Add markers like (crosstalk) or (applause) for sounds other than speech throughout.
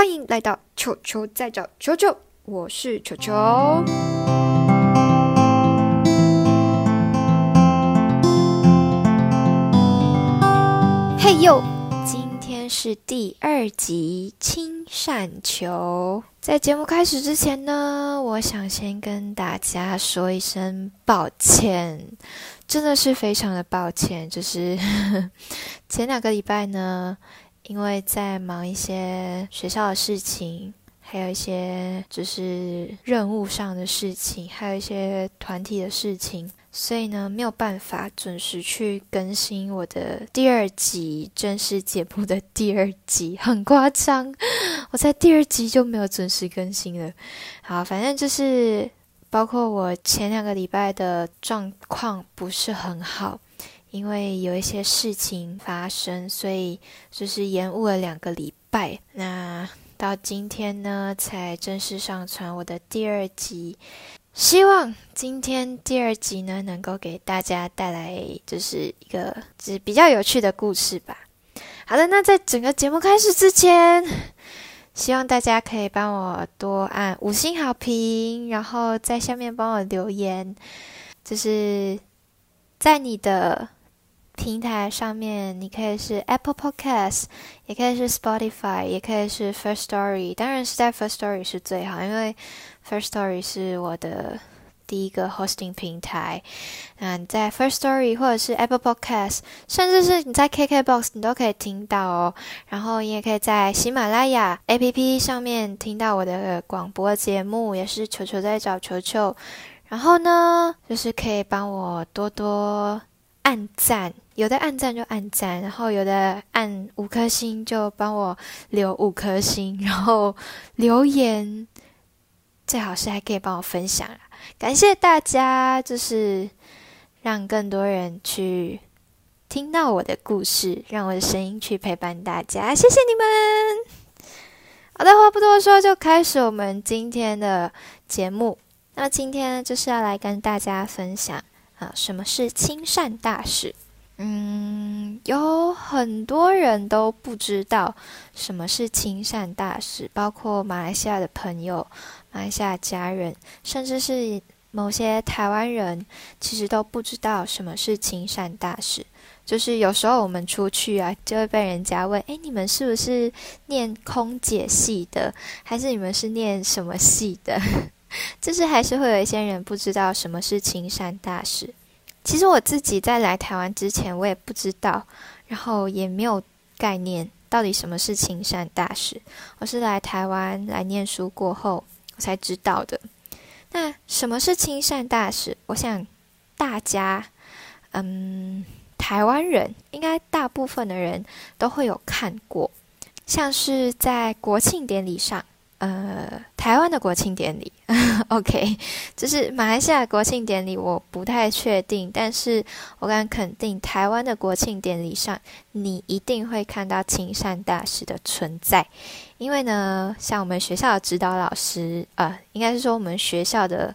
欢迎来到球球在找球球，我是球球。嘿呦，今天是第二集青善球。在节目开始之前呢，我想先跟大家说一声抱歉，真的是非常的抱歉。就是 (laughs) 前两个礼拜呢，因为在忙一些学校的事情，还有一些就是任务上的事情，还有一些团体的事情。所以呢，没有办法准时去更新我的第二集正式节目的第二集，很夸张。我在第二集就没有准时更新了。好，反正就是包括我前两个礼拜的状况不是很好，因为有一些事情发生，所以就是延误了两个礼拜。那到今天呢，才正式上传我的第二集。希望今天第二集呢，能够给大家带来就是一个就是比较有趣的故事吧。好的，那在整个节目开始之前，希望大家可以帮我多按五星好评，然后在下面帮我留言，就是在你的平台上面，你可以是 Apple Podcast，也可以是 Spotify，也可以是 First Story，当然是在 First Story 是最好，因为。First Story 是我的第一个 hosting 平台，嗯，在 First Story 或者是 Apple Podcast，甚至是你在 KKBox，你都可以听到哦。然后你也可以在喜马拉雅 APP 上面听到我的广播节目，也是球球在找球球。然后呢，就是可以帮我多多按赞，有的按赞就按赞，然后有的按五颗星就帮我留五颗星，然后留言。最好是还可以帮我分享！感谢大家，就是让更多人去听到我的故事，让我的声音去陪伴大家，谢谢你们！好的，话不多说，就开始我们今天的节目。那么今天就是要来跟大家分享啊，什么是亲善大使？嗯，有很多人都不知道什么是亲善大使，包括马来西亚的朋友。马来西亚家人，甚至是某些台湾人，其实都不知道什么是亲善大使。就是有时候我们出去啊，就会被人家问：“哎，你们是不是念空姐系的？还是你们是念什么系的？” (laughs) 就是还是会有一些人不知道什么是亲善大使。其实我自己在来台湾之前，我也不知道，然后也没有概念到底什么是亲善大使。我是来台湾来念书过后。我才知道的。那什么是亲善大使？我想大家，嗯，台湾人应该大部分的人都会有看过，像是在国庆典礼上。呃，台湾的国庆典礼 (laughs) OK，就是马来西亚国庆典礼，我不太确定，但是我敢肯定，台湾的国庆典礼上，你一定会看到亲善大使的存在，因为呢，像我们学校的指导老师，呃，应该是说我们学校的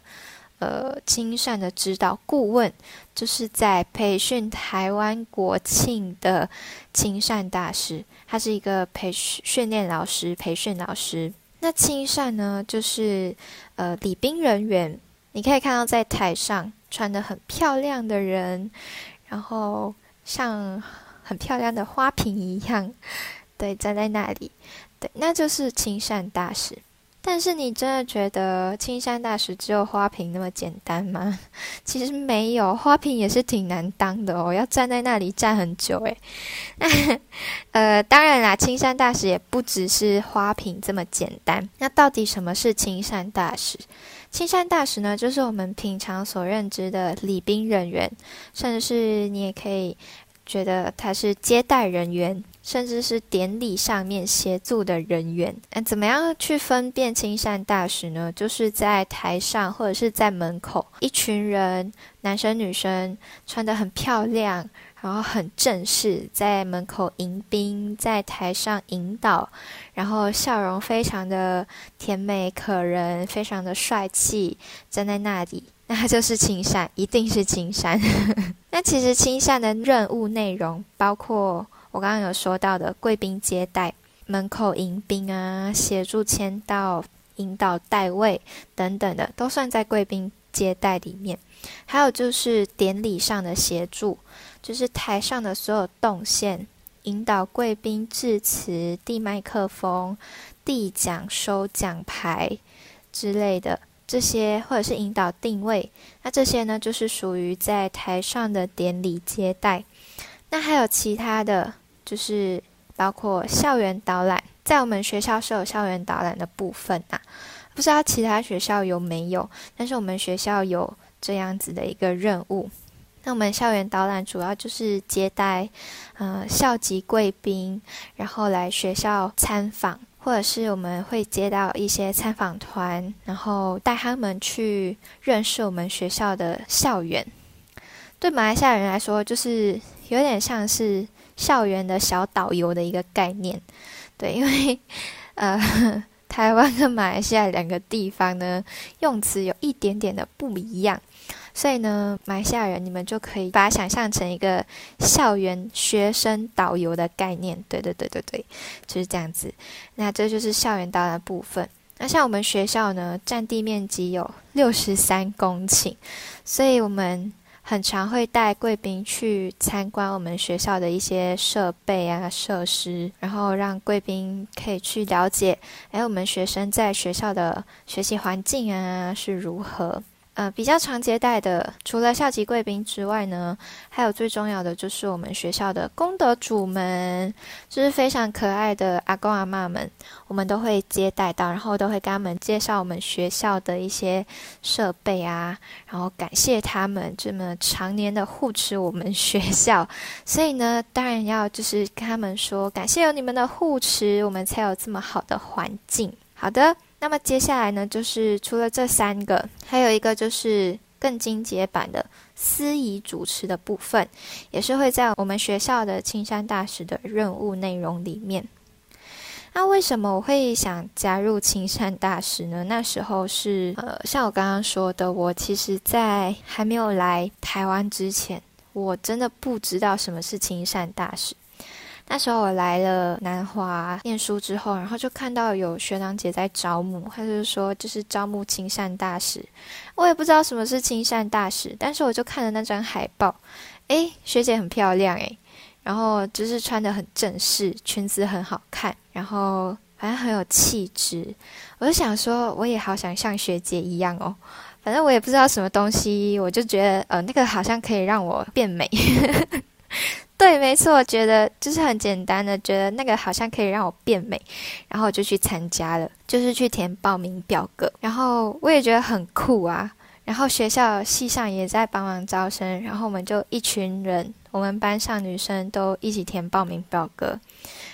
呃亲善的指导顾问，就是在培训台湾国庆的亲善大使，他是一个培训训练老师，培训老师。那亲善呢，就是呃礼宾人员，你可以看到在台上穿的很漂亮的人，然后像很漂亮的花瓶一样，对，站在那里，对，那就是亲善大使。但是你真的觉得青山大使只有花瓶那么简单吗？(laughs) 其实没有，花瓶也是挺难当的哦，要站在那里站很久诶。(laughs) 呃，当然啦，青山大使也不只是花瓶这么简单。那到底什么是青山大使？青山大使呢，就是我们平常所认知的礼宾人员，甚至是你也可以觉得他是接待人员。甚至是典礼上面协助的人员，那怎么样去分辨亲善大使呢？就是在台上或者是在门口，一群人，男生女生穿得很漂亮，然后很正式，在门口迎宾，在台上引导，然后笑容非常的甜美可人，非常的帅气，站在那里，那就是亲善，一定是亲善。(laughs) 那其实亲善的任务内容包括。我刚刚有说到的贵宾接待，门口迎宾啊，协助签到、引导带位等等的，都算在贵宾接待里面。还有就是典礼上的协助，就是台上的所有动线，引导贵宾致辞、递麦克风、递奖、收奖牌之类的这些，或者是引导定位，那这些呢，就是属于在台上的典礼接待。那还有其他的就是包括校园导览，在我们学校是有校园导览的部分啊，不知道其他学校有没有，但是我们学校有这样子的一个任务。那我们校园导览主要就是接待，呃，校级贵宾，然后来学校参访，或者是我们会接到一些参访团，然后带他们去认识我们学校的校园。对马来西亚人来说，就是有点像是校园的小导游的一个概念。对，因为呃，台湾跟马来西亚两个地方呢，用词有一点点的不一样，所以呢，马来西亚人你们就可以把它想象成一个校园学生导游的概念。对对对对对，就是这样子。那这就是校园导览部分。那像我们学校呢，占地面积有六十三公顷，所以我们。很常会带贵宾去参观我们学校的一些设备啊、设施，然后让贵宾可以去了解，哎，我们学生在学校的学习环境啊是如何。呃，比较常接待的，除了校级贵宾之外呢，还有最重要的就是我们学校的功德主们，就是非常可爱的阿公阿妈们，我们都会接待到，然后都会跟他们介绍我们学校的一些设备啊，然后感谢他们这么常年的护持我们学校。所以呢，当然要就是跟他们说，感谢有你们的护持，我们才有这么好的环境。好的。那么接下来呢，就是除了这三个，还有一个就是更精简版的司仪主持的部分，也是会在我们学校的青山大使的任务内容里面。那为什么我会想加入青山大使呢？那时候是呃，像我刚刚说的，我其实在还没有来台湾之前，我真的不知道什么是青山大使。那时候我来了南华念书之后，然后就看到有学长姐在招募，他就说就是招募亲善大使。我也不知道什么是亲善大使，但是我就看了那张海报，诶，学姐很漂亮诶，然后就是穿的很正式，裙子很好看，然后反正很有气质。我就想说，我也好想像学姐一样哦。反正我也不知道什么东西，我就觉得呃，那个好像可以让我变美。对，没错，觉得就是很简单的，觉得那个好像可以让我变美，然后我就去参加了，就是去填报名表格，然后我也觉得很酷啊。然后学校系上也在帮忙招生，然后我们就一群人，我们班上女生都一起填报名表格。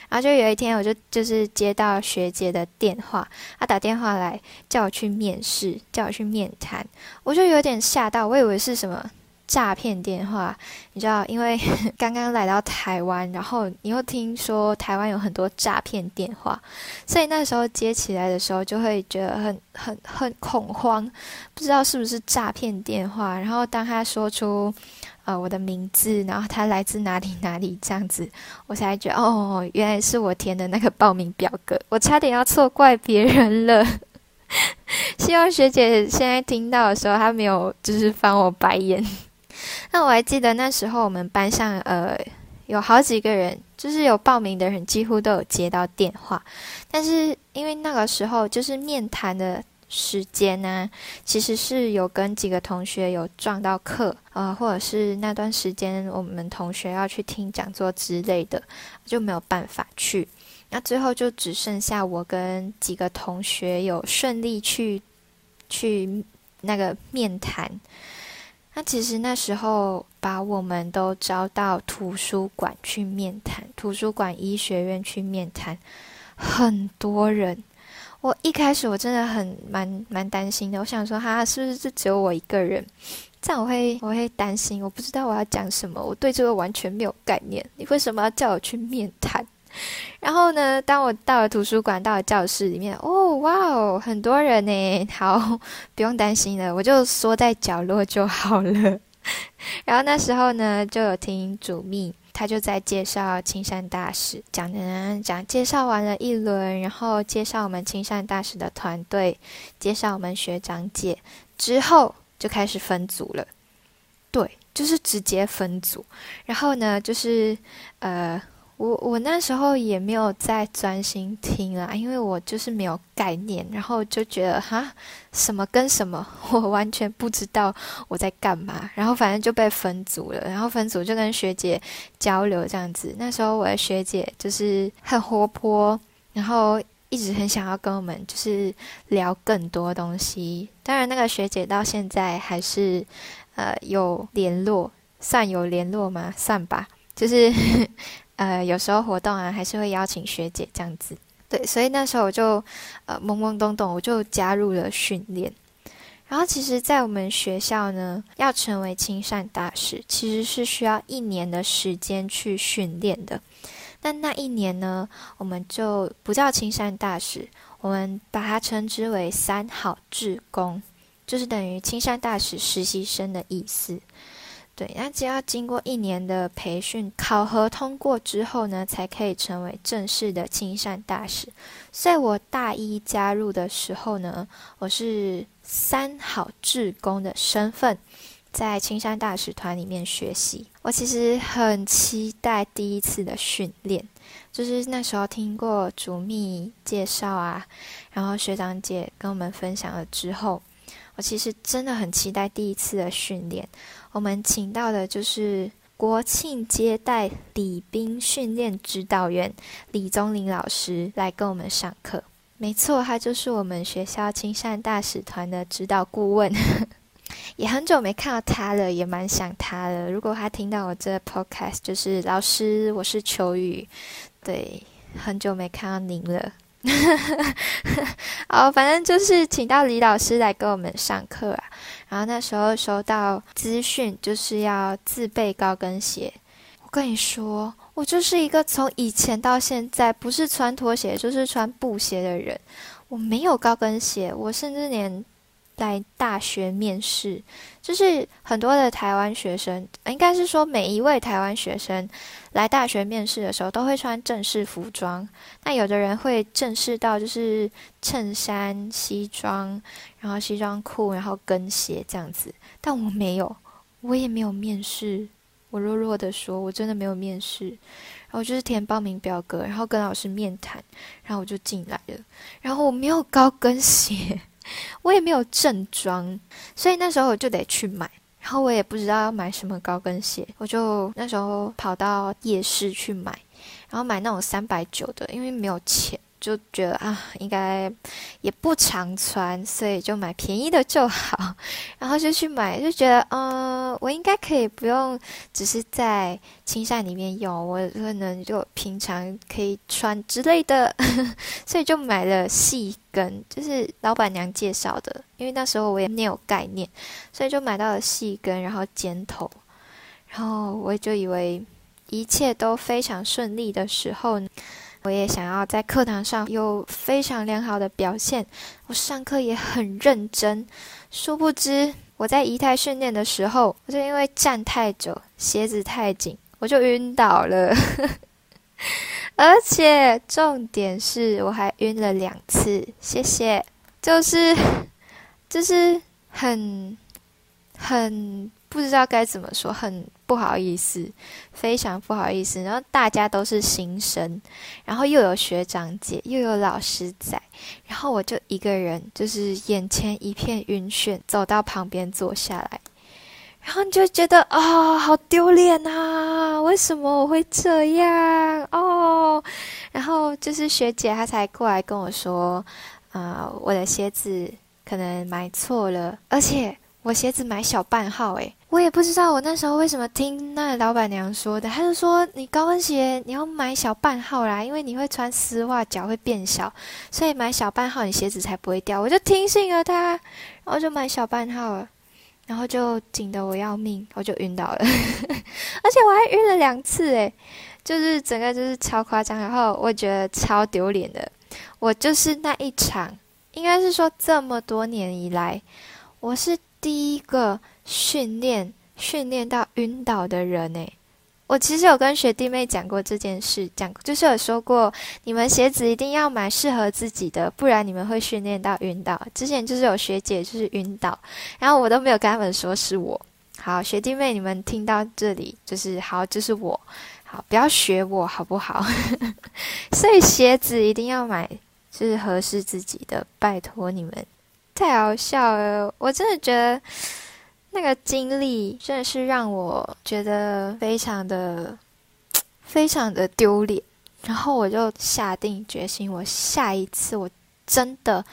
然后就有一天，我就就是接到学姐的电话，她打电话来叫我去面试，叫我去面谈，我就有点吓到，我以为是什么。诈骗电话，你知道，因为 (laughs) 刚刚来到台湾，然后你又听说台湾有很多诈骗电话，所以那时候接起来的时候就会觉得很很很恐慌，不知道是不是诈骗电话。然后当他说出呃我的名字，然后他来自哪里哪里这样子，我才觉得哦，原来是我填的那个报名表格，我差点要错怪别人了。(laughs) 希望学姐现在听到的时候，她没有就是翻我白眼。那我还记得那时候我们班上呃有好几个人，就是有报名的人几乎都有接到电话，但是因为那个时候就是面谈的时间呢，其实是有跟几个同学有撞到课，呃，或者是那段时间我们同学要去听讲座之类的，就没有办法去。那最后就只剩下我跟几个同学有顺利去去那个面谈。那其实那时候把我们都招到图书馆去面谈，图书馆医学院去面谈，很多人。我一开始我真的很蛮蛮担心的，我想说哈，是不是就只有我一个人？这样我会我会担心，我不知道我要讲什么，我对这个完全没有概念。你为什么要叫我去面谈？然后呢？当我到了图书馆，到了教室里面，哦，哇哦，很多人呢。好，不用担心了，我就缩在角落就好了。然后那时候呢，就有听主秘他就在介绍青山大使，讲讲讲，介绍完了一轮，然后介绍我们青山大使的团队，介绍我们学长姐之后，就开始分组了。对，就是直接分组。然后呢，就是呃。我我那时候也没有在专心听啊，因为我就是没有概念，然后就觉得哈什么跟什么，(laughs) 我完全不知道我在干嘛，然后反正就被分组了，然后分组就跟学姐交流这样子。那时候我的学姐就是很活泼，然后一直很想要跟我们就是聊更多东西。当然，那个学姐到现在还是呃有联络，算有联络吗？算吧，就是。(laughs) 呃，有时候活动啊，还是会邀请学姐这样子。对，所以那时候我就呃懵懵懂懂，我就加入了训练。然后，其实，在我们学校呢，要成为亲善大使，其实是需要一年的时间去训练的。但那一年呢，我们就不叫亲善大使，我们把它称之为三好志工，就是等于亲善大使实习生的意思。对，那只要经过一年的培训考核通过之后呢，才可以成为正式的青山大使。所以我大一加入的时候呢，我是三好志工的身份，在青山大使团里面学习。我其实很期待第一次的训练，就是那时候听过主秘介绍啊，然后学长姐跟我们分享了之后。我其实真的很期待第一次的训练。我们请到的就是国庆接待礼宾训练指导员李宗林老师来跟我们上课。没错，他就是我们学校青善大使团的指导顾问。(laughs) 也很久没看到他了，也蛮想他的。如果他听到我这 podcast，就是老师，我是秋雨。对，很久没看到您了。(laughs) 好，反正就是请到李老师来给我们上课啊。然后那时候收到资讯，就是要自备高跟鞋。我跟你说，我就是一个从以前到现在不是穿拖鞋就是穿布鞋的人。我没有高跟鞋，我甚至连。在大学面试，就是很多的台湾学生，应该是说每一位台湾学生来大学面试的时候，都会穿正式服装。那有的人会正式到就是衬衫、西装，然后西装裤，然后跟鞋这样子。但我没有，我也没有面试。我弱弱的说，我真的没有面试。然后就是填报名表格，然后跟老师面谈，然后我就进来了。然后我没有高跟鞋。我也没有正装，所以那时候我就得去买，然后我也不知道要买什么高跟鞋，我就那时候跑到夜市去买，然后买那种三百九的，因为没有钱。就觉得啊，应该也不常穿，所以就买便宜的就好。然后就去买，就觉得嗯，我应该可以不用，只是在青山里面用，我可能就平常可以穿之类的。(laughs) 所以就买了细跟，就是老板娘介绍的，因为那时候我也没有概念，所以就买到了细跟，然后尖头。然后我就以为一切都非常顺利的时候。我也想要在课堂上有非常良好的表现，我上课也很认真。殊不知，我在仪态训练的时候，我就因为站太久，鞋子太紧，我就晕倒了。(laughs) (laughs) 而且重点是，我还晕了两次。谢谢，就是就是很很。不知道该怎么说，很不好意思，非常不好意思。然后大家都是新生，然后又有学长姐，又有老师在，然后我就一个人，就是眼前一片晕眩，走到旁边坐下来，然后你就觉得啊，好丢脸啊！为什么我会这样哦？然后就是学姐她才过来跟我说，啊，我的鞋子可能买错了，而且。我鞋子买小半号，诶，我也不知道我那时候为什么听那老板娘说的，她就说你高跟鞋你要买小半号啦，因为你会穿丝袜，脚会变小，所以买小半号你鞋子才不会掉。我就听信了她，然后就买小半号了，然后就紧得我要命，我就晕倒了，(laughs) 而且我还晕了两次，诶，就是整个就是超夸张，然后我觉得超丢脸的，我就是那一场，应该是说这么多年以来，我是。第一个训练训练到晕倒的人诶，我其实有跟学弟妹讲过这件事，讲就是有说过，你们鞋子一定要买适合自己的，不然你们会训练到晕倒。之前就是有学姐就是晕倒，然后我都没有跟他们说是我。好，学弟妹，你们听到这里就是好，就是我。好，不要学我好不好？(laughs) 所以鞋子一定要买就是合适自己的，拜托你们。太好笑了，我真的觉得。那个经历真的是让我觉得非常的、非常的丢脸。然后我就下定决心，我下一次我真的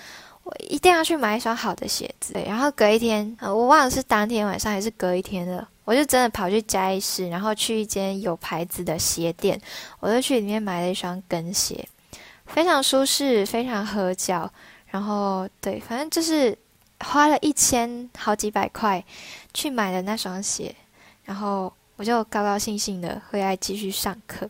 我一定要去买一双好的鞋子。然后隔一天，我忘了是当天晚上还是隔一天了，我就真的跑去嘉义市，然后去一间有牌子的鞋店，我就去里面买了一双跟鞋，非常舒适，非常合脚。然后对，反正就是。花了一千好几百块去买了那双鞋，然后我就高高兴兴的回来继续上课。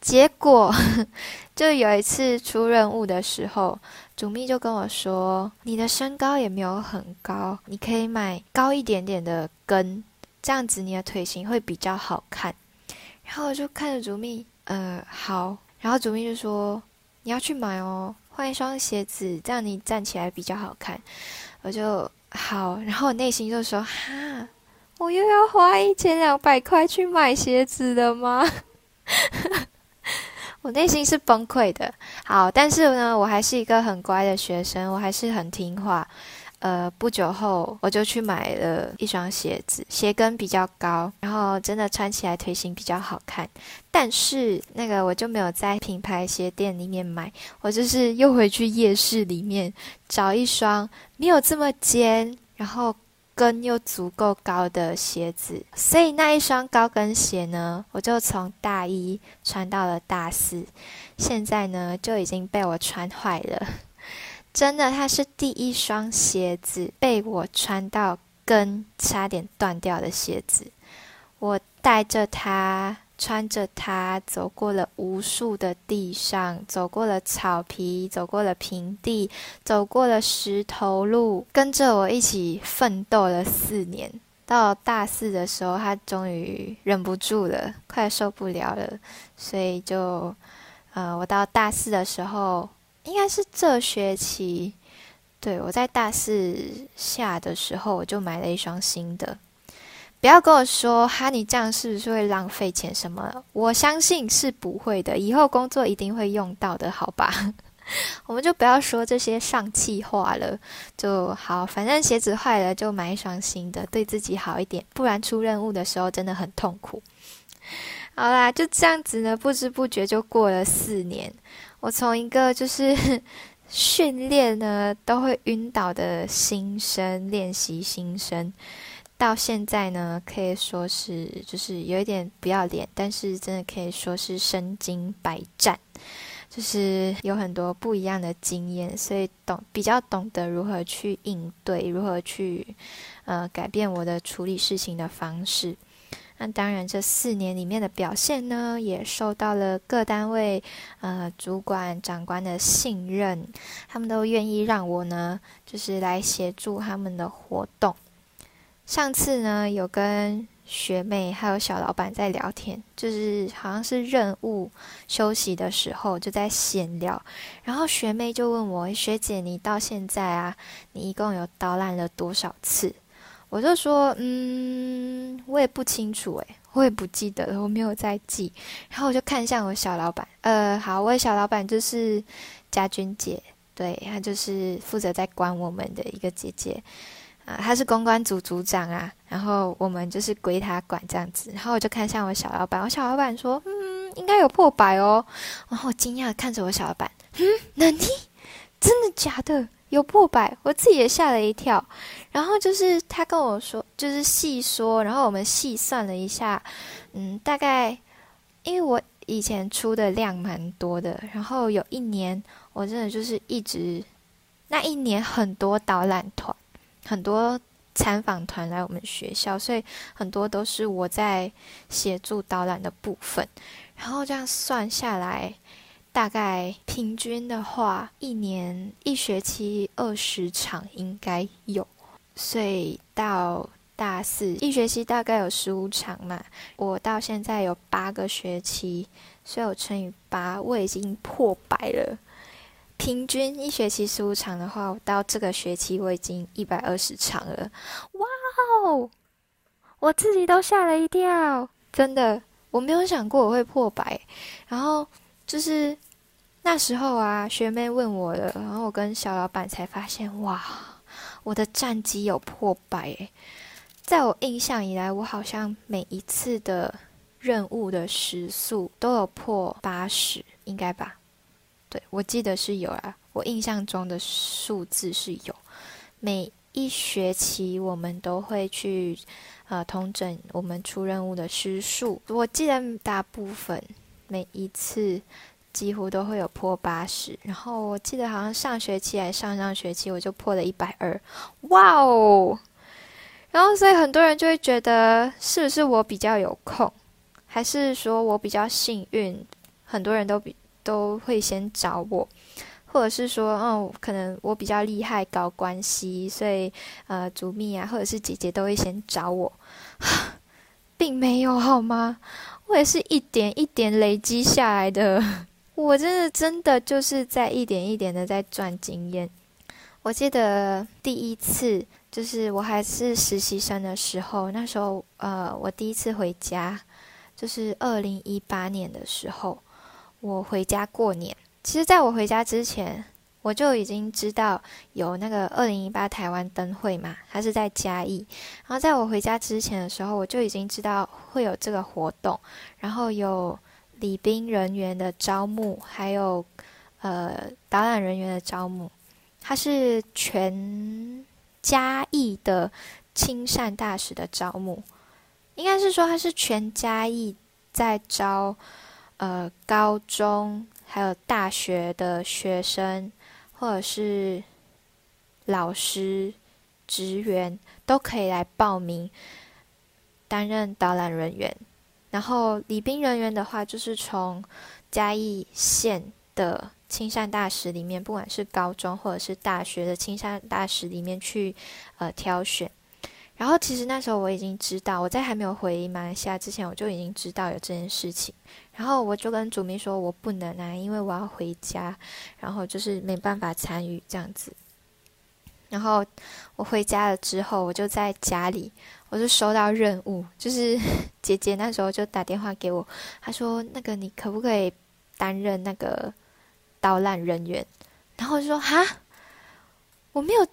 结果 (laughs) 就有一次出任务的时候，主秘就跟我说：“你的身高也没有很高，你可以买高一点点的跟，这样子你的腿型会比较好看。”然后我就看着主秘，呃，好。然后主秘就说：“你要去买哦，换一双鞋子，这样你站起来比较好看。”我就好，然后我内心就说：“哈，我又要花一千两百块去买鞋子的吗？” (laughs) 我内心是崩溃的。好，但是呢，我还是一个很乖的学生，我还是很听话。呃，不久后我就去买了一双鞋子，鞋跟比较高，然后真的穿起来腿型比较好看。但是那个我就没有在品牌鞋店里面买，我就是又回去夜市里面找一双没有这么尖，然后跟又足够高的鞋子。所以那一双高跟鞋呢，我就从大一穿到了大四，现在呢就已经被我穿坏了。真的，它是第一双鞋子被我穿到跟差点断掉的鞋子。我带着它，穿着它，走过了无数的地上，走过了草皮，走过了平地，走过了石头路，跟着我一起奋斗了四年。到大四的时候，他终于忍不住了，快受不了了，所以就，呃，我到大四的时候。应该是这学期，对我在大四下的时候，我就买了一双新的。不要跟我说哈，你这样是不是会浪费钱什么？我相信是不会的，以后工作一定会用到的，好吧？(laughs) 我们就不要说这些上气话了，就好。反正鞋子坏了就买一双新的，对自己好一点，不然出任务的时候真的很痛苦。好啦，就这样子呢，不知不觉就过了四年。我从一个就是 (laughs) 训练呢都会晕倒的新生练习新生，到现在呢可以说是就是有一点不要脸，但是真的可以说是身经百战，就是有很多不一样的经验，所以懂比较懂得如何去应对，如何去呃改变我的处理事情的方式。那当然，这四年里面的表现呢，也受到了各单位、呃主管、长官的信任，他们都愿意让我呢，就是来协助他们的活动。上次呢，有跟学妹还有小老板在聊天，就是好像是任务休息的时候，就在闲聊，然后学妹就问我：“学姐，你到现在啊，你一共有导览了多少次？”我就说，嗯，我也不清楚诶，我也不记得了，我没有在记。然后我就看向我小老板，呃，好，我小老板就是家君姐，对，她就是负责在管我们的一个姐姐，啊，她是公关组组长啊，然后我们就是归她管这样子。然后我就看向我小老板，我小老板说，嗯，应该有破百哦。然后我惊讶看着我小老板，嗯，能力？假的？有破百，我自己也吓了一跳。然后就是他跟我说，就是细说，然后我们细算了一下，嗯，大概因为我以前出的量蛮多的，然后有一年我真的就是一直那一年很多导览团、很多参访团来我们学校，所以很多都是我在协助导览的部分。然后这样算下来。大概平均的话，一年一学期二十场应该有，所以到大四，一学期大概有十五场嘛，我到现在有八个学期，所以我乘以八，我已经破百了。平均一学期十五场的话，我到这个学期我已经一百二十场了。哇哦！我自己都吓了一跳，真的，我没有想过我会破百。然后就是那时候啊，学妹问我了，然后我跟小老板才发现，哇，我的战绩有破百。在我印象以来，我好像每一次的任务的时速都有破八十，应该吧？对，我记得是有啊，我印象中的数字是有。每一学期我们都会去呃通整我们出任务的时数，我记得大部分每一次几乎都会有破八十。然后我记得好像上学期还上上学期我就破了一百二，哇哦！然后所以很多人就会觉得是不是我比较有空，还是说我比较幸运？很多人都比。都会先找我，或者是说，嗯，可能我比较厉害搞关系，所以呃，主蜜啊，或者是姐姐都会先找我，(laughs) 并没有好吗？我也是一点一点累积下来的，我真的真的就是在一点一点的在赚经验。我记得第一次就是我还是实习生的时候，那时候呃，我第一次回家就是二零一八年的时候。我回家过年，其实在我回家之前，我就已经知道有那个二零一八台湾灯会嘛，它是在嘉义。然后在我回家之前的时候，我就已经知道会有这个活动，然后有礼宾人员的招募，还有呃导览人员的招募。它是全嘉义的亲善大使的招募，应该是说它是全嘉义在招。呃，高中还有大学的学生，或者是老师、职员都可以来报名担任导览人员。然后礼宾人员的话，就是从嘉义县的亲善大使里面，不管是高中或者是大学的亲善大使里面去呃挑选。然后其实那时候我已经知道，我在还没有回马来西亚之前，我就已经知道有这件事情。然后我就跟主秘说，我不能啊，因为我要回家，然后就是没办法参与这样子。然后我回家了之后，我就在家里，我就收到任务，(laughs) 就是姐姐那时候就打电话给我，她说那个你可不可以担任那个导览人员？然后我就说哈，我没有。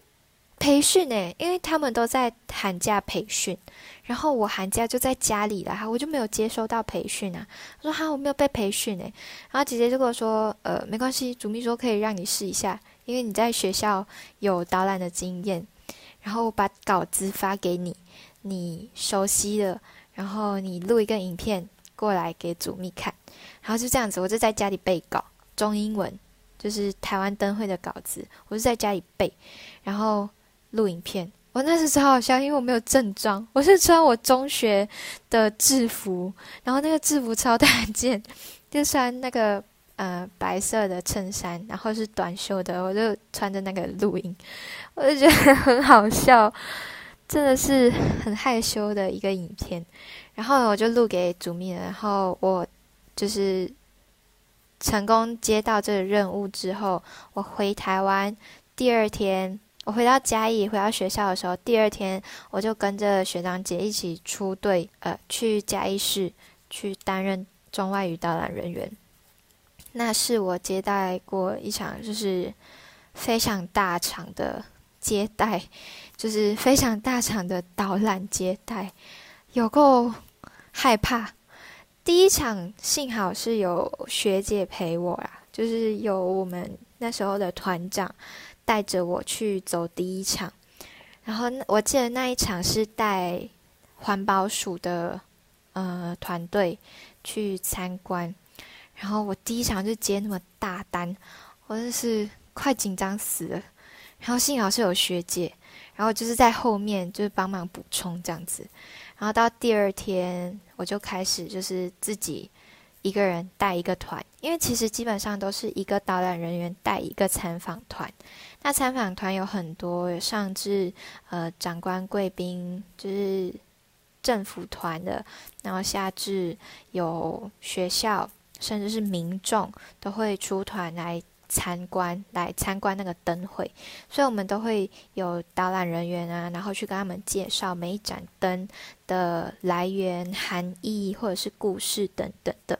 培训诶，因为他们都在寒假培训，然后我寒假就在家里了哈，我就没有接收到培训啊。我说哈，我没有被培训诶，然后姐姐就跟我说，呃，没关系，主秘说可以让你试一下，因为你在学校有导览的经验，然后我把稿子发给你，你熟悉了，然后你录一个影片过来给主秘看，然后就这样子，我就在家里背稿，中英文，就是台湾灯会的稿子，我就在家里背，然后。录影片，我那时超好笑，因为我没有正装，我是穿我中学的制服，然后那个制服超大件，就穿那个呃白色的衬衫，然后是短袖的，我就穿着那个录音，我就觉得很好笑，真的是很害羞的一个影片。然后我就录给主秘然后我就是成功接到这个任务之后，我回台湾第二天。我回到嘉义，回到学校的时候，第二天我就跟着学长姐一起出队，呃，去嘉义市去担任中外语导览人员。那是我接待过一场就是非常大场的接待，就是非常大场的导览接待，有够害怕。第一场幸好是有学姐陪我啦，就是有我们那时候的团长。带着我去走第一场，然后我记得那一场是带环保署的呃团队去参观，然后我第一场就接那么大单，我真是快紧张死了。然后幸好是有学姐，然后就是在后面就是帮忙补充这样子。然后到第二天我就开始就是自己一个人带一个团，因为其实基本上都是一个导览人员带一个参访团。那参访团有很多，上至呃长官贵宾，就是政府团的，然后下至有学校，甚至是民众都会出团来。参观来参观那个灯会，所以我们都会有导览人员啊，然后去跟他们介绍每一盏灯的来源、含义或者是故事等等的。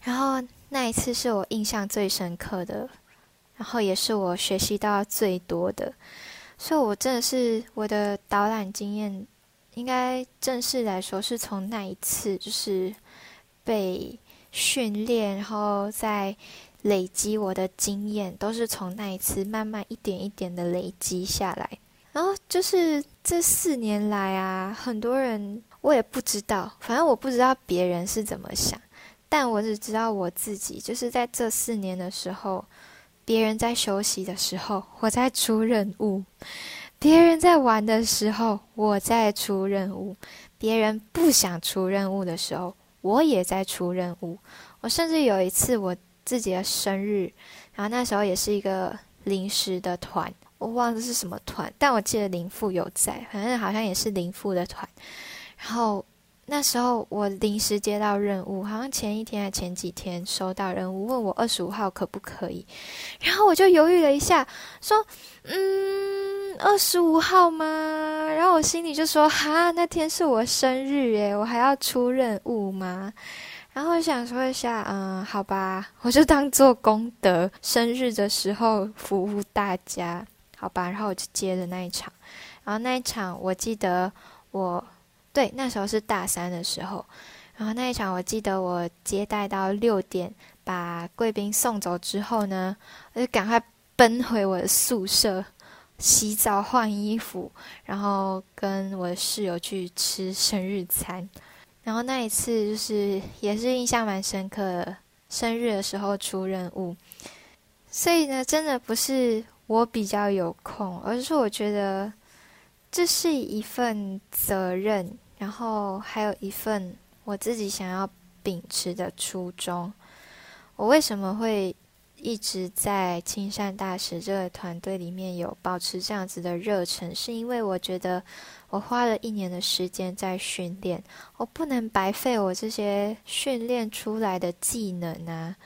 然后那一次是我印象最深刻的，然后也是我学习到最多的，所以我真的是我的导览经验，应该正式来说是从那一次就是被训练，然后在。累积我的经验，都是从那一次慢慢一点一点的累积下来。然后就是这四年来啊，很多人我也不知道，反正我不知道别人是怎么想，但我只知道我自己，就是在这四年的时候，别人在休息的时候，我在出任务；别人在玩的时候，我在出任务；别人不想出任务的时候，我也在出任务。我甚至有一次我。自己的生日，然后那时候也是一个临时的团，我忘了是什么团，但我记得林父有在，反正好像也是林父的团。然后那时候我临时接到任务，好像前一天还前几天收到任务，问我二十五号可不可以，然后我就犹豫了一下，说嗯，二十五号吗？然后我心里就说哈，那天是我生日耶，我还要出任务吗？然后我想说一下，嗯，好吧，我就当做功德，生日的时候服务大家，好吧。然后我就接了那一场，然后那一场我记得我对那时候是大三的时候，然后那一场我记得我接待到六点，把贵宾送走之后呢，我就赶快奔回我的宿舍洗澡换衣服，然后跟我的室友去吃生日餐。然后那一次就是也是印象蛮深刻的，生日的时候出任务，所以呢，真的不是我比较有空，而是我觉得这是一份责任，然后还有一份我自己想要秉持的初衷。我为什么会？一直在青善大使这个团队里面有保持这样子的热忱，是因为我觉得我花了一年的时间在训练，我不能白费我这些训练出来的技能啊。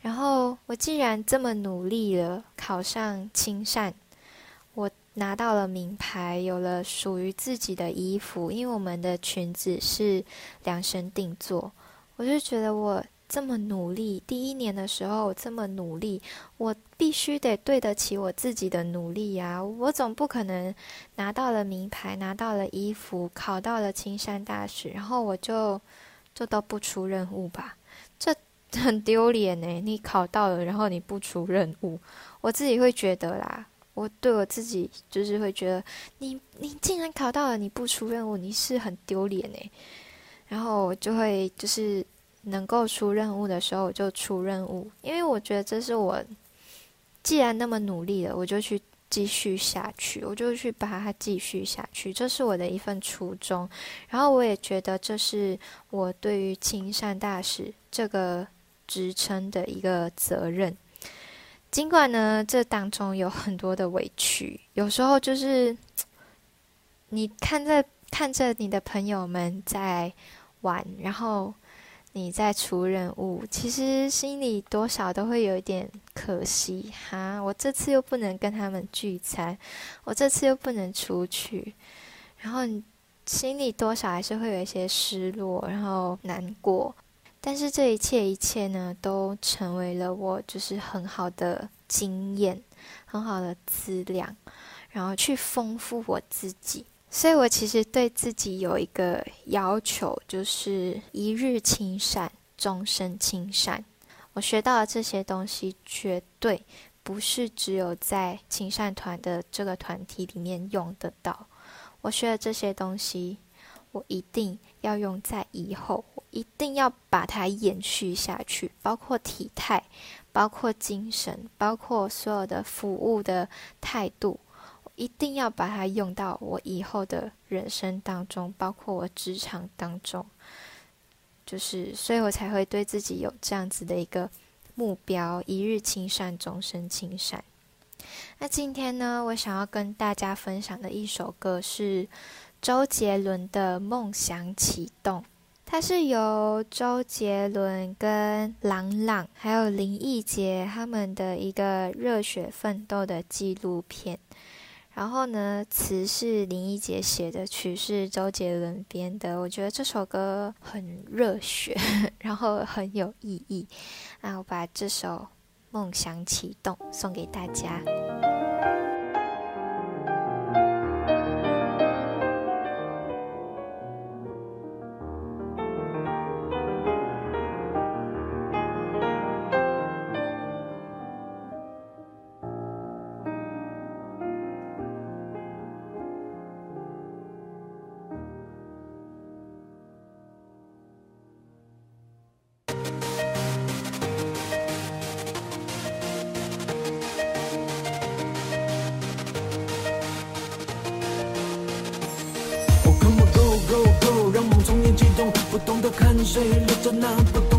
然后我既然这么努力了，考上青善，我拿到了名牌，有了属于自己的衣服，因为我们的裙子是量身定做，我就觉得我。这么努力，第一年的时候这么努力，我必须得对得起我自己的努力呀！我总不可能拿到了名牌，拿到了衣服，考到了青山大学，然后我就就都不出任务吧？这很丢脸呢！你考到了，然后你不出任务，我自己会觉得啦，我对我自己就是会觉得，你你竟然考到了，你不出任务，你是很丢脸呢。然后我就会就是。能够出任务的时候我就出任务，因为我觉得这是我既然那么努力了，我就去继续下去，我就去把它继续下去，这是我的一份初衷。然后我也觉得这是我对于青善大使这个职称的一个责任。尽管呢，这当中有很多的委屈，有时候就是你看着看着你的朋友们在玩，然后。你在出任务，其实心里多少都会有一点可惜哈。我这次又不能跟他们聚餐，我这次又不能出去，然后你心里多少还是会有一些失落，然后难过。但是这一切一切呢，都成为了我就是很好的经验，很好的资料，然后去丰富我自己。所以我其实对自己有一个要求，就是一日亲善，终身亲善。我学到的这些东西，绝对不是只有在亲善团的这个团体里面用得到。我学的这些东西，我一定要用在以后，我一定要把它延续下去，包括体态，包括精神，包括所有的服务的态度。一定要把它用到我以后的人生当中，包括我职场当中。就是，所以我才会对自己有这样子的一个目标：一日亲善，终身亲善。那今天呢，我想要跟大家分享的一首歌是周杰伦的《梦想启动》。它是由周杰伦跟郎朗还有林忆杰他们的一个热血奋斗的纪录片。然后呢，词是林忆杰写的，曲是周杰伦编的。我觉得这首歌很热血，(laughs) 然后很有意义。那我把这首《梦想启动》送给大家。泪水流着那么痛。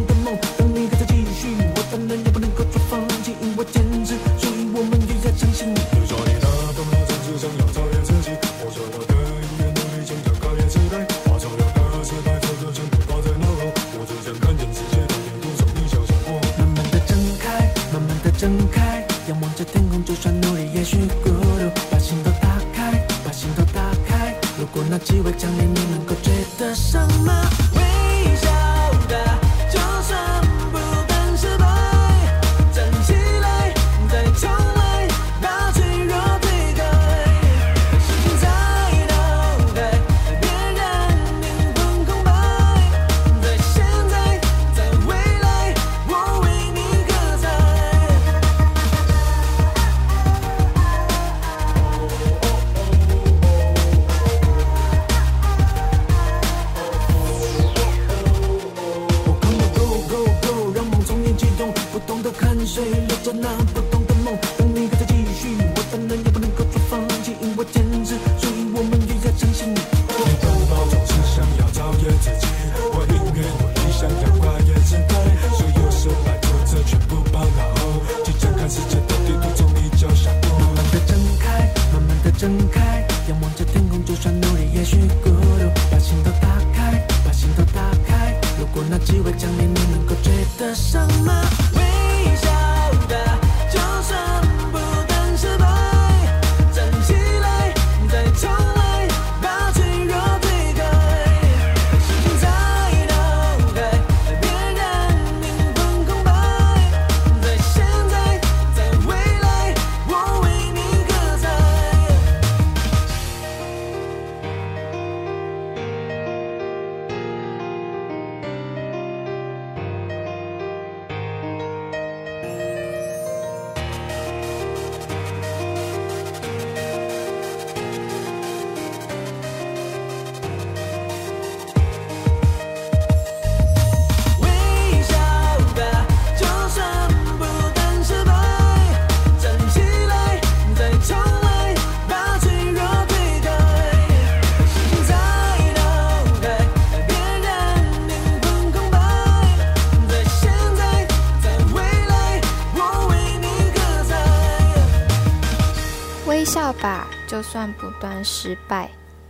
就算不断失败，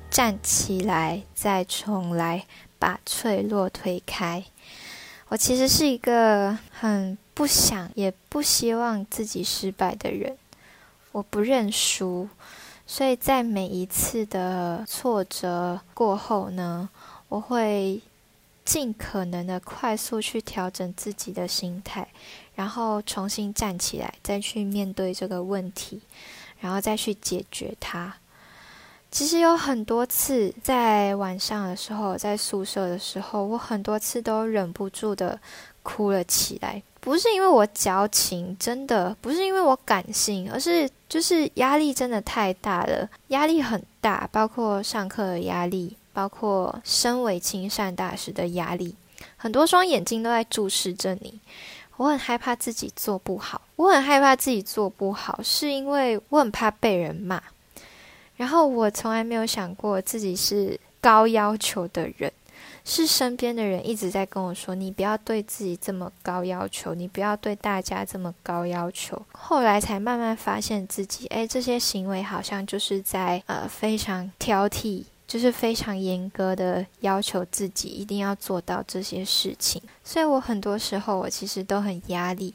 站起来再重来，把脆弱推开。我其实是一个很不想也不希望自己失败的人，我不认输，所以在每一次的挫折过后呢，我会尽可能的快速去调整自己的心态，然后重新站起来，再去面对这个问题。然后再去解决它。其实有很多次在晚上的时候，在宿舍的时候，我很多次都忍不住的哭了起来。不是因为我矫情，真的不是因为我感性，而是就是压力真的太大了，压力很大，包括上课的压力，包括身为亲善大使的压力，很多双眼睛都在注视着你。我很害怕自己做不好，我很害怕自己做不好，是因为我很怕被人骂。然后我从来没有想过自己是高要求的人，是身边的人一直在跟我说：“你不要对自己这么高要求，你不要对大家这么高要求。”后来才慢慢发现自己，哎，这些行为好像就是在呃非常挑剔，就是非常严格的要求自己一定要做到这些事情。所以我很多时候我其实都很压力，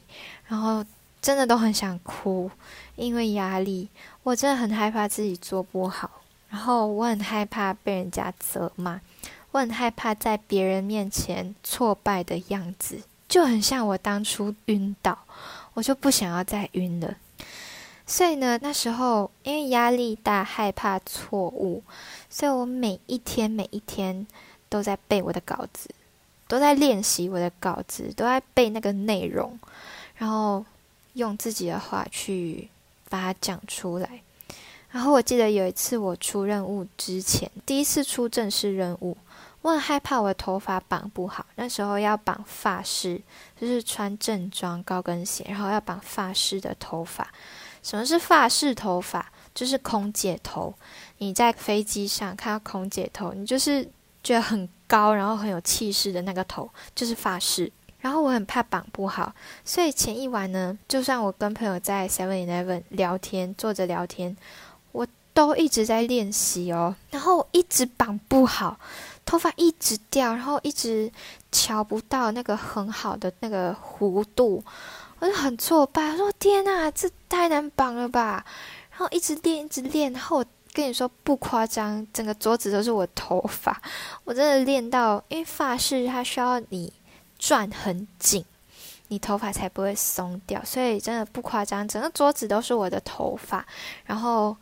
然后真的都很想哭，因为压力，我真的很害怕自己做不好，然后我很害怕被人家责骂。我很害怕在别人面前挫败的样子，就很像我当初晕倒，我就不想要再晕了。所以呢，那时候因为压力大，害怕错误，所以我每一天每一天都在背我的稿子，都在练习我的稿子，都在背那个内容，然后用自己的话去把它讲出来。然后我记得有一次我出任务之前，第一次出正式任务。我很害怕我的头发绑不好，那时候要绑发饰，就是穿正装、高跟鞋，然后要绑发饰的头发。什么是发饰头发？就是空姐头。你在飞机上看到空姐头，你就是觉得很高，然后很有气势的那个头，就是发饰。然后我很怕绑不好，所以前一晚呢，就算我跟朋友在 Seven Eleven 聊天，坐着聊天，我都一直在练习哦，然后一直绑不好。头发一直掉，然后一直瞧不到那个很好的那个弧度，我就很挫败。我说：“天哪，这太难绑了吧！”然后一直练，一直练。然后我跟你说不夸张，整个桌子都是我头发。我真的练到，因为发饰它需要你转很紧，你头发才不会松掉。所以真的不夸张，整个桌子都是我的头发。然后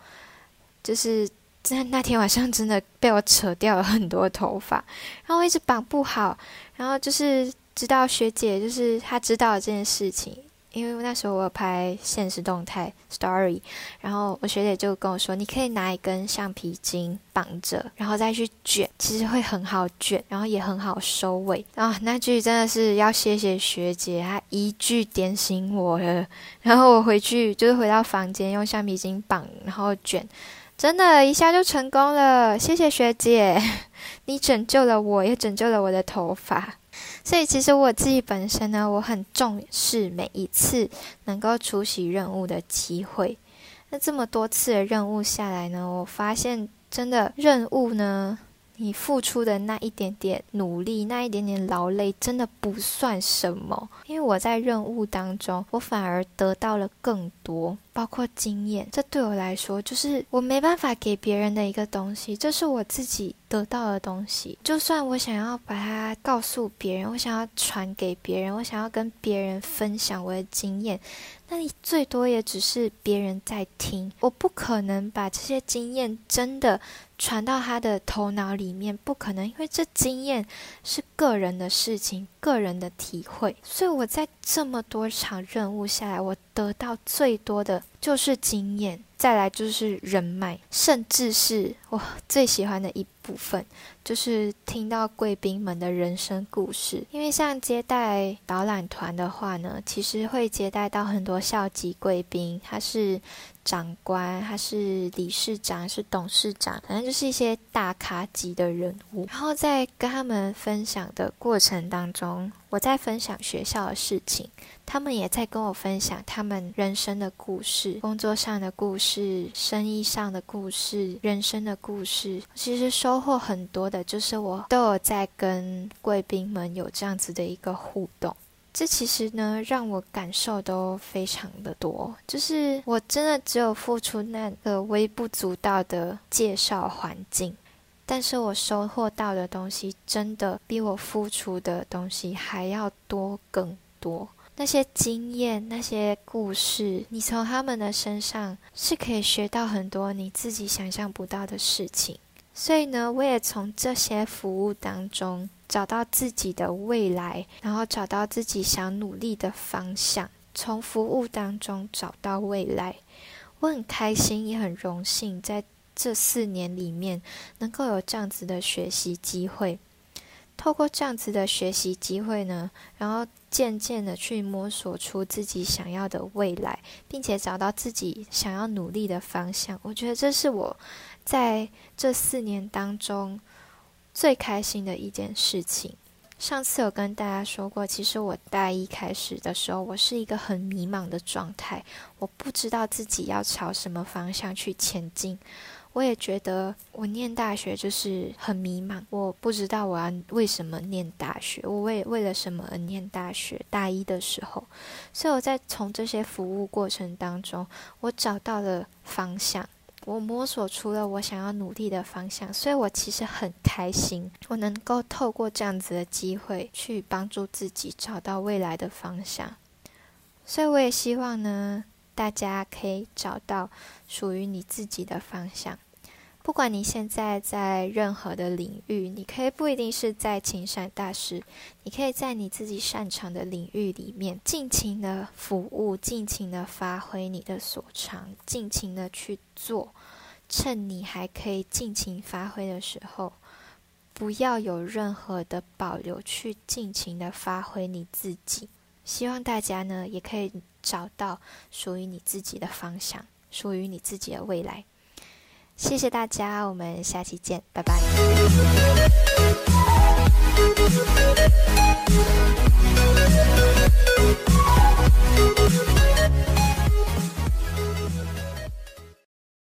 就是。在那天晚上，真的被我扯掉了很多头发，然后一直绑不好，然后就是直到学姐，就是她知道了这件事情，因为那时候我有拍现实动态 story，然后我学姐就跟我说，你可以拿一根橡皮筋绑着，然后再去卷，其实会很好卷，然后也很好收尾。啊，那句真的是要谢谢学姐，她一句点醒我了，然后我回去就是回到房间用橡皮筋绑，然后卷。真的，一下就成功了，谢谢学姐，(laughs) 你拯救了我，也拯救了我的头发。所以，其实我自己本身呢，我很重视每一次能够出席任务的机会。那这么多次的任务下来呢，我发现真的任务呢。你付出的那一点点努力，那一点点劳累，真的不算什么。因为我在任务当中，我反而得到了更多，包括经验。这对我来说，就是我没办法给别人的一个东西，这是我自己得到的东西。就算我想要把它告诉别人，我想要传给别人，我想要跟别人分享我的经验。那你最多也只是别人在听，我不可能把这些经验真的传到他的头脑里面，不可能，因为这经验是个人的事情，个人的体会。所以我在这么多场任务下来，我得到最多的就是经验。再来就是人脉，甚至是我最喜欢的一部分，就是听到贵宾们的人生故事。因为像接待导览团的话呢，其实会接待到很多校级贵宾，他是长官，他是理事长，是董事长，反正就是一些大咖级的人物。然后在跟他们分享的过程当中，我在分享学校的事情。他们也在跟我分享他们人生的故事、工作上的故事、生意上的故事、人生的故事。其实收获很多的，就是我都有在跟贵宾们有这样子的一个互动。这其实呢，让我感受都非常的多。就是我真的只有付出那个微不足道的介绍环境，但是我收获到的东西，真的比我付出的东西还要多更多。那些经验、那些故事，你从他们的身上是可以学到很多你自己想象不到的事情。所以呢，我也从这些服务当中找到自己的未来，然后找到自己想努力的方向。从服务当中找到未来，我很开心，也很荣幸，在这四年里面能够有这样子的学习机会。透过这样子的学习机会呢，然后。渐渐的去摸索出自己想要的未来，并且找到自己想要努力的方向。我觉得这是我在这四年当中最开心的一件事情。上次有跟大家说过，其实我大一开始的时候，我是一个很迷茫的状态，我不知道自己要朝什么方向去前进。我也觉得我念大学就是很迷茫，我不知道我要为什么念大学，我为为了什么而念大学。大一的时候，所以我在从这些服务过程当中，我找到了方向。我摸索出了我想要努力的方向，所以我其实很开心，我能够透过这样子的机会去帮助自己找到未来的方向。所以我也希望呢，大家可以找到属于你自己的方向。不管你现在在任何的领域，你可以不一定是在情善大师，你可以在你自己擅长的领域里面尽情的服务，尽情的发挥你的所长，尽情的去做。趁你还可以尽情发挥的时候，不要有任何的保留，去尽情的发挥你自己。希望大家呢，也可以找到属于你自己的方向，属于你自己的未来。谢谢大家，我们下期见，拜拜。